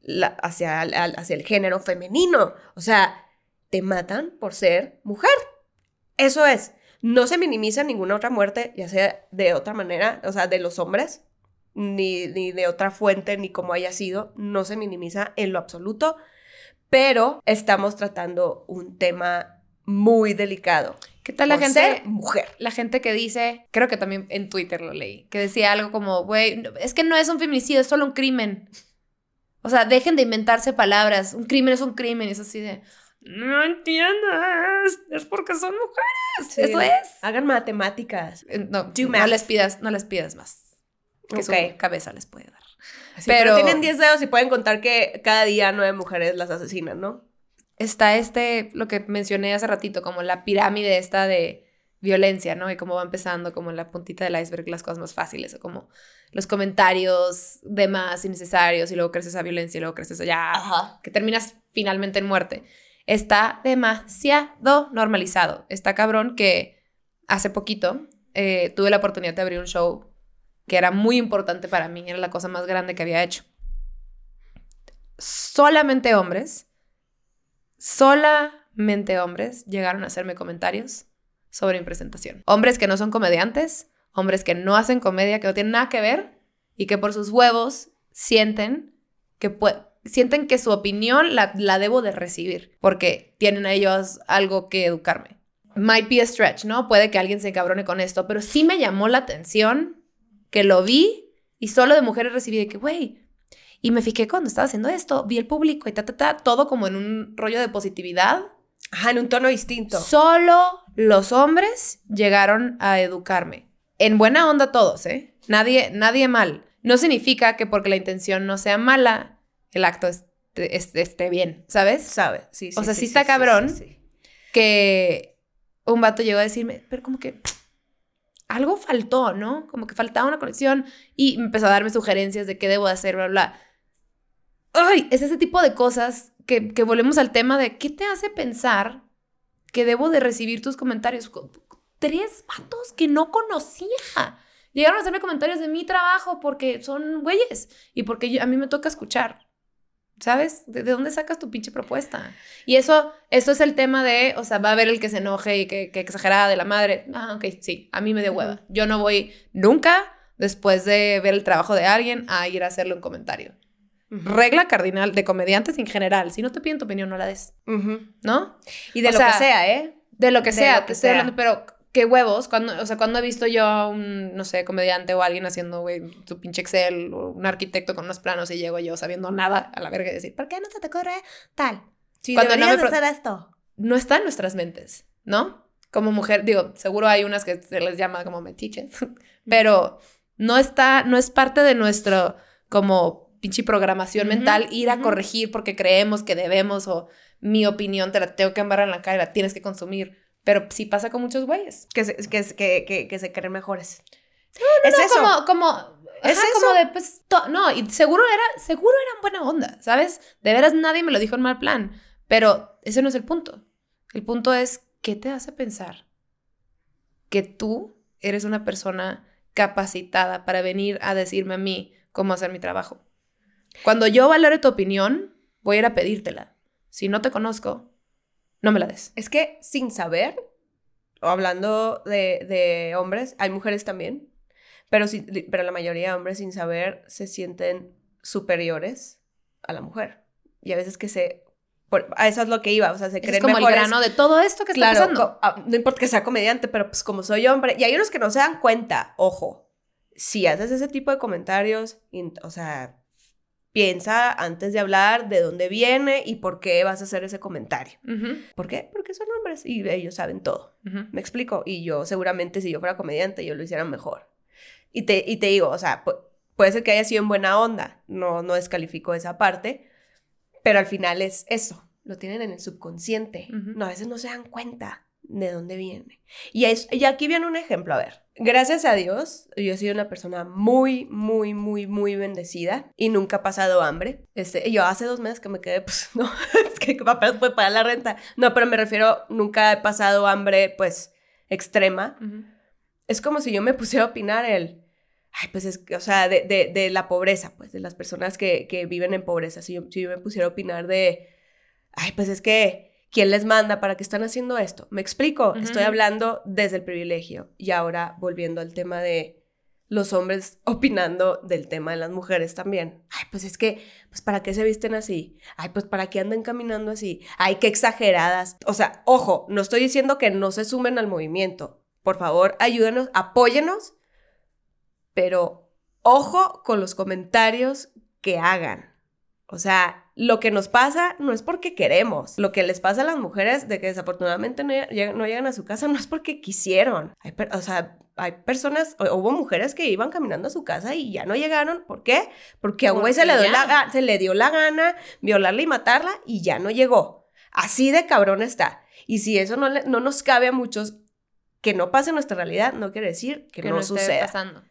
la, hacia, al- hacia el género femenino. O sea, te matan por ser mujer. Eso es. No se minimiza ninguna otra muerte, ya sea de otra manera, o sea, de los hombres, ni, ni de otra fuente, ni como haya sido. No se minimiza en lo absoluto, pero estamos tratando un tema muy delicado. ¿Qué tal la por gente? ser mujer. La gente que dice, creo que también en Twitter lo leí, que decía algo como, güey, es que no es un feminicidio, es solo un crimen. O sea, dejen de inventarse palabras. Un crimen es un crimen. Y es así de, no entiendes, es porque son mujeres. Sí. Eso es. Hagan matemáticas. Eh, No, Do no math. les pidas, no les pidas más. Que su cabeza les puede dar. Pero, Pero- tienen 10 dedos y pueden contar que cada día nueve mujeres las asesinan, ¿no? Está este, lo que mencioné hace ratito, como la pirámide esta de violencia, ¿no? Y cómo va empezando como en la puntita del iceberg las cosas más fáciles, o como los comentarios de más innecesarios y luego creces a violencia y luego creces allá, Ajá. que terminas finalmente en muerte. Está demasiado normalizado. Está cabrón que hace poquito eh, tuve la oportunidad de abrir un show que era muy importante para mí, era la cosa más grande que había hecho. Solamente hombres, solamente hombres llegaron a hacerme comentarios sobre mi presentación. Hombres que no son comediantes, hombres que no hacen comedia, que no tienen nada que ver y que por sus huevos sienten que sienten que su opinión la, la debo de recibir porque tienen a ellos algo que educarme. Might be a stretch, ¿no? Puede que alguien se encabrone con esto, pero sí me llamó la atención que lo vi y solo de mujeres recibí de que, güey, y me fijé cuando estaba haciendo esto, vi el público y ta, ta, ta, todo como en un rollo de positividad. Ajá, en un tono distinto. Solo los hombres llegaron a educarme. En buena onda todos, ¿eh? Nadie, nadie mal. No significa que porque la intención no sea mala, el acto esté, esté- esté bien, ¿sabes? ¿Sabe? Sí, O sea, sí está cabrón. Que un vato llegó a decirme, pero como que algo faltó, ¿no? Como que faltaba una conexión y empezó a darme sugerencias de qué debo de hacer, bla, bla. Ay, es ese tipo de cosas que, que volvemos al tema de qué te hace pensar que debo de recibir tus comentarios. Co- Tres vatos que no conocía. Llegaron a hacerme comentarios de mi trabajo porque son güeyes y porque yo- a mí me toca escuchar. ¿Sabes? ¿De, de dónde sacas tu pinche propuesta? Y eso, eso es el tema de, o sea, va a haber el que se enoje y que, que exagerada de la madre. Ah, ok, sí, a mí me dio hueva. Yo no voy nunca, después de ver el trabajo de alguien, a ir a hacerle un comentario. Regla cardinal de comediantes en general. Si no te piden tu opinión, no la des. ¿no? Y de O lo sea, que sea, ¿eh? De lo que De sea, lo te que estoy sea. hablando, pero qué huevos, cuando, o sea, cuando he visto yo a un, no sé, comediante o alguien haciendo, güey, su pinche Excel, o un arquitecto con unos planos y llego yo sabiendo nada a la verga y decir, ¿por qué no se te ocurre tal? Sí, Cuando no me hacer esto. No está en nuestras mentes, ¿no? Como mujer, digo, seguro hay unas que se les llama como metiches, *laughs* pero no está, no es parte de nuestro, como, pinche programación mental ir a corregir porque creemos que debemos o mi opinión te la tengo que embarrar en la cara y la tienes que consumir. Pero sí pasa con muchos güeyes. Que se, que, que, que, que se creen mejores. No, es no, eso. como, como, ¿Es ajá, eso? como de, pues, no, y seguro era, seguro eran buena onda, ¿sabes? De veras nadie me lo dijo en mal plan, pero ese no es el punto. El punto es, ¿qué te hace pensar que tú eres una persona capacitada para venir a decirme a mí cómo hacer mi trabajo? Cuando yo valore tu opinión, voy a ir a pedírtela. Si no te conozco, no me la des. Es que sin saber, o hablando de, de hombres, hay mujeres también, pero, sí- pero la mayoría de hombres sin saber se sienten superiores a la mujer. Y a veces que se... por- a eso es lo que iba, o sea, se creen es como mejores. el grano de todo esto que Claro, está pasando. co- ah, no importa que sea comediante, pero pues como soy hombre, y hay unos que no se dan cuenta, ojo, si haces ese tipo de comentarios, in- o sea, piensa antes de hablar de dónde viene y por qué vas a hacer ese comentario. ¿Por qué? Porque son hombres y ellos saben todo. ¿Me explico? Y yo seguramente si yo fuera comediante, yo lo hiciera mejor. Y te, y te digo, o sea, pu- puede ser que haya sido en buena onda, no, no descalifico esa parte, pero al final es eso, lo tienen en el subconsciente. No, a veces no se dan cuenta de dónde viene. Y, es, y aquí viene un ejemplo, a ver. Gracias a Dios, yo he sido una persona muy, muy, muy, muy bendecida y nunca he pasado hambre. Este, yo hace dos meses que me quedé, *laughs* pues, no, es que apenas puede pagar la renta. No, pero me refiero, nunca he pasado hambre, pues, extrema. Es como si yo me pusiera a opinar el, ay, pues es, o sea, de, de, de la pobreza, pues, de las personas que, que viven en pobreza. Si yo, si yo me pusiera a opinar de, ay, pues es que, ¿quién les manda para que están haciendo esto? ¿Me explico? Estoy hablando desde el privilegio. Y ahora volviendo al tema de los hombres *laughs* opinando del tema de las mujeres también. Ay, pues es que, pues ¿para qué se visten así? Ay, pues ¿para qué andan caminando así? Ay, qué exageradas. O sea, ojo, no estoy diciendo que no se sumen al movimiento. Por favor, ayúdenos, apóyenos, pero ojo con los comentarios que hagan. O sea, lo que nos pasa no es porque queremos. Lo que les pasa a las mujeres de que desafortunadamente no llegan, no llegan a su casa no es porque quisieron. Hay per- o sea, hay personas, hubo mujeres que iban caminando a su casa y ya no llegaron. ¿Por qué? Porque a un güey se le, dio la, se le dio la gana violarla y matarla y ya no llegó. Así de cabrón está. Y si eso no, le- no nos cabe a muchos, que no pase en nuestra realidad, no quiere decir que, no, esté suceda. pasando.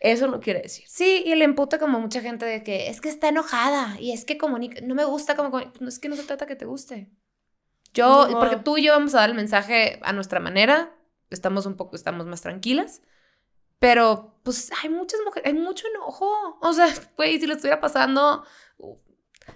Eso no quiere decir. Sí, y le emputa como mucha gente de que es que está enojada y es que comunica, no me gusta como no es que no se trata que te guste. Yo, porque tú y yo vamos a dar el mensaje a nuestra manera, estamos un poco, estamos más tranquilas, pero pues hay muchas mujeres, hay mucho enojo, o sea, *laughs* güey, si lo estuviera pasando,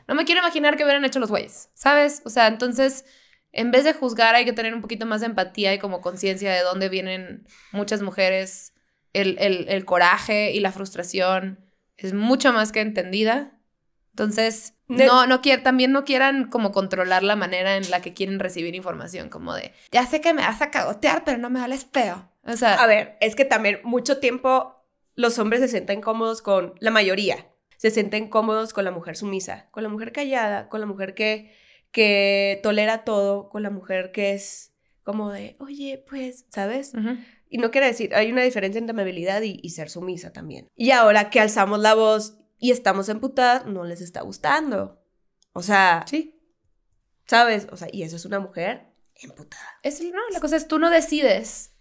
no me quiero imaginar qué hubieran hecho los güeyes, ¿sabes? O sea, entonces, en vez de juzgar hay que tener un poquito más de empatía y como conciencia de dónde vienen muchas mujeres el, el- el coraje y la frustración es mucho más que entendida. Entonces, no, no quier, también no quieran como controlar la manera en la que quieren recibir información, como de, ya sé que me vas a cagotear, pero no me vales feo. O sea, A ver, es que también mucho tiempo los hombres se sienten cómodos con, la mayoría, se sienten cómodos con la mujer sumisa, con la mujer callada, con la mujer que, que tolera todo, con la mujer que es como de, oye, pues, ¿sabes? Y no quiere decir, hay una diferencia entre amabilidad y, y ser sumisa también. Y ahora que alzamos la voz y estamos emputadas, no les está gustando. O sea, sí. ¿sabes? O sea, y eso es una mujer emputada. Es, el- no, la cosa es, tú no decides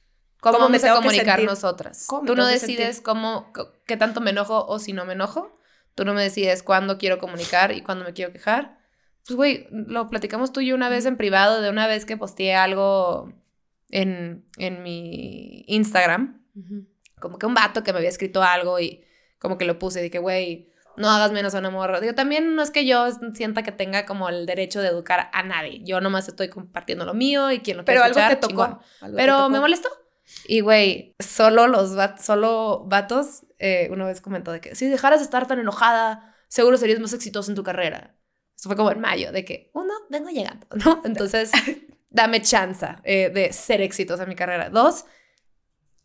cómo, ¿Cómo me vamos a comunicar nosotras. ¿Cómo me Tú no decides sentir? cómo, qué tanto me enojo o si no me enojo. Tú no me decides cuándo quiero comunicar y cuándo me quiero quejar. Pues, güey, lo platicamos tú y yo una vez en privado, de una vez que posteé algo en, en mi Instagram. Como que un vato que me había escrito algo y como que lo puse dije, güey, no hagas menos a una morra. Digo, también no es que yo sienta que tenga como el derecho de educar a nadie. Yo nomás estoy compartiendo lo mío y quien lo Pero quiera algo te tocó. te Pero tocó. me molestó. Y, güey, solo los va- solo vatos, eh, una vez comentó de que si dejaras de estar tan enojada, seguro serías más exitoso en tu carrera. Eso fue como en mayo, de que, uno, vengo llegando, *laughs* ¿no? Entonces, dame chance eh, de ser exitosa en mi carrera. Dos,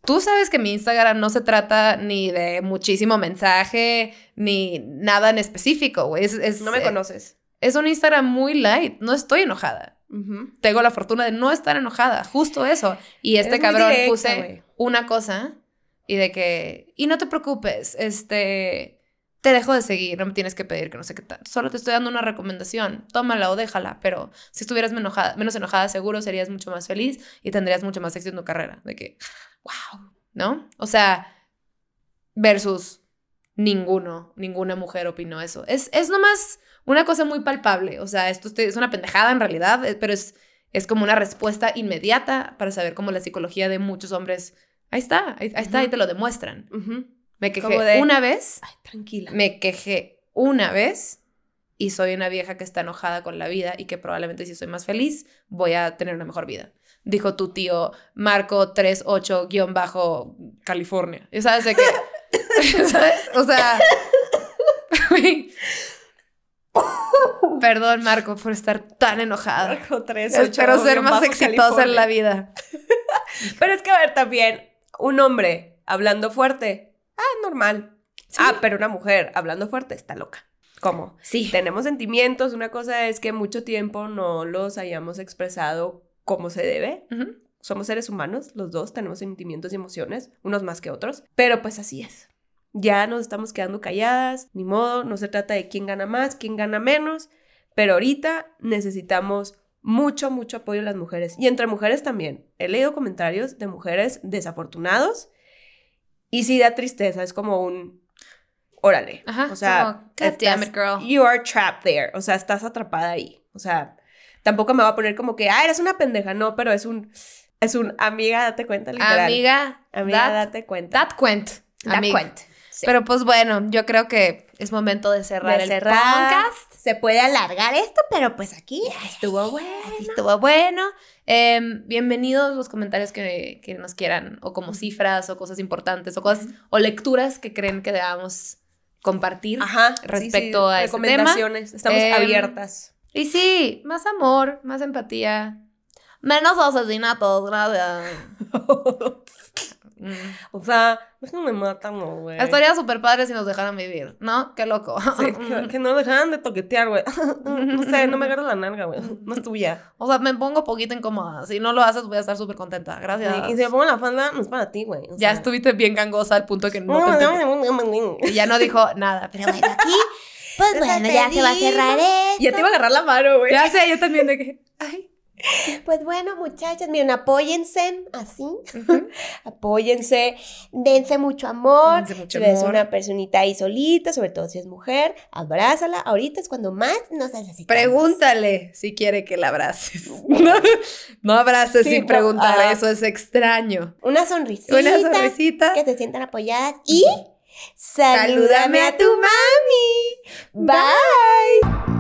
tú sabes que mi Instagram no se trata ni de muchísimo mensaje, ni nada en específico, güey. Es, es, No me eh, conoces. es un Instagram muy light, no estoy enojada tengo la fortuna de no estar enojada, justo eso. Y este Eres cabrón directa, puse una cosa y de que, y no te preocupes, este, te dejo de seguir, no me tienes que pedir que no sé qué tal. Solo te estoy dando una recomendación, tómala o déjala, pero si estuvieras menos enojada, menos enojada, seguro serías mucho más feliz y tendrías mucho más éxito en tu carrera. De que, wow, ¿no? O sea, versus ninguno, ninguna mujer opinó eso. Es, es nomás una cosa muy palpable. O sea, esto es una pendejada en realidad, eh, pero es, es como una respuesta inmediata para saber cómo la psicología de muchos hombres. Ahí está, ahí, ahí está, ahí te lo demuestran. Me quejé de- una vez, Ay, tranquila. me quejé una vez y soy una vieja que está enojada con la vida y que probablemente si soy más feliz voy a tener una mejor vida. Dijo tu tío Marco 38-California. ¿Y sabes de qué? *laughs* ¿Sabes? O sea... Perdón, Marco, por estar tan enojada. Marco tres, Espero ocho, ser más exitosa en la vida. *laughs* Pero es que, a ver, también, un hombre hablando fuerte, ah, normal. Ah, pero una mujer hablando fuerte está loca. ¿Cómo? Sí. Tenemos sentimientos, una cosa es que mucho tiempo no los hayamos expresado como se debe. Somos seres humanos, los dos tenemos sentimientos y emociones, unos más que otros, pero pues así es. Ya nos estamos quedando calladas, ni modo, no se trata de quién gana más, quién gana menos, pero ahorita necesitamos mucho, mucho apoyo de las mujeres y entre mujeres también. He leído comentarios de mujeres desafortunados y sí da tristeza, es como un, órale, Ajá. o sea, como, God damn it, girl. You are trapped there. O sea, estás atrapada ahí. O sea, tampoco me va a poner como que, ah, eres una pendeja. No, pero es un. Es un amiga, date cuenta, literal. Amiga, Amiga, that, date cuenta. that cuent. Date amiga. Sí. Pero pues bueno, yo creo que es momento de cerrar De el cerrar. podcast. Se puede alargar esto, pero pues aquí estuvo bueno. Estuvo bueno. Em, bienvenidos los comentarios que, que nos quieran, o como cifras, o cosas importantes, o cosas, o lecturas que creen que debamos compartir. Ajá. Respecto a ese recomendaciones. Estamos Em, abiertas. Y sí, más amor, más empatía. Menos asesinatos, gracias. *laughs* Mm. o sea, déjenme matan, güey. Estaría súper padre si nos dejaran vivir, ¿no? Qué loco. Sí, que, *laughs* que no dejaran de toquetear, güey. *laughs* No sé, no me agarres la nalga, güey. No es tuya. O sea, me pongo poquito incómoda. Si no lo haces, voy a estar súper contenta. Gracias. Y si me pongo la falda, no es para ti, güey. O Ya sea. estuviste bien gangosa al punto que no te entendí. Y ya no dijo nada. Pero bueno, aquí, pues bueno, ya se va a cerrar esto. Ya te iba a agarrar la mano, güey. Ya sé, yo también de que. Ay. Pues bueno, muchachas, miren, apóyense así. *laughs* Apóyense, dense mucho amor. Dense mucho si ves amor. una personita ahí solita, sobre todo si es mujer, abrázala. Ahorita es cuando más nos necesitamos. Pregúntale si quiere que la abraces. No, *laughs* no abraces Sí, sin no, preguntar, ah. eso es extraño. Una sonrisita. Una sonrisita. Que se sientan apoyadas y salúdame a tu mami. Bye.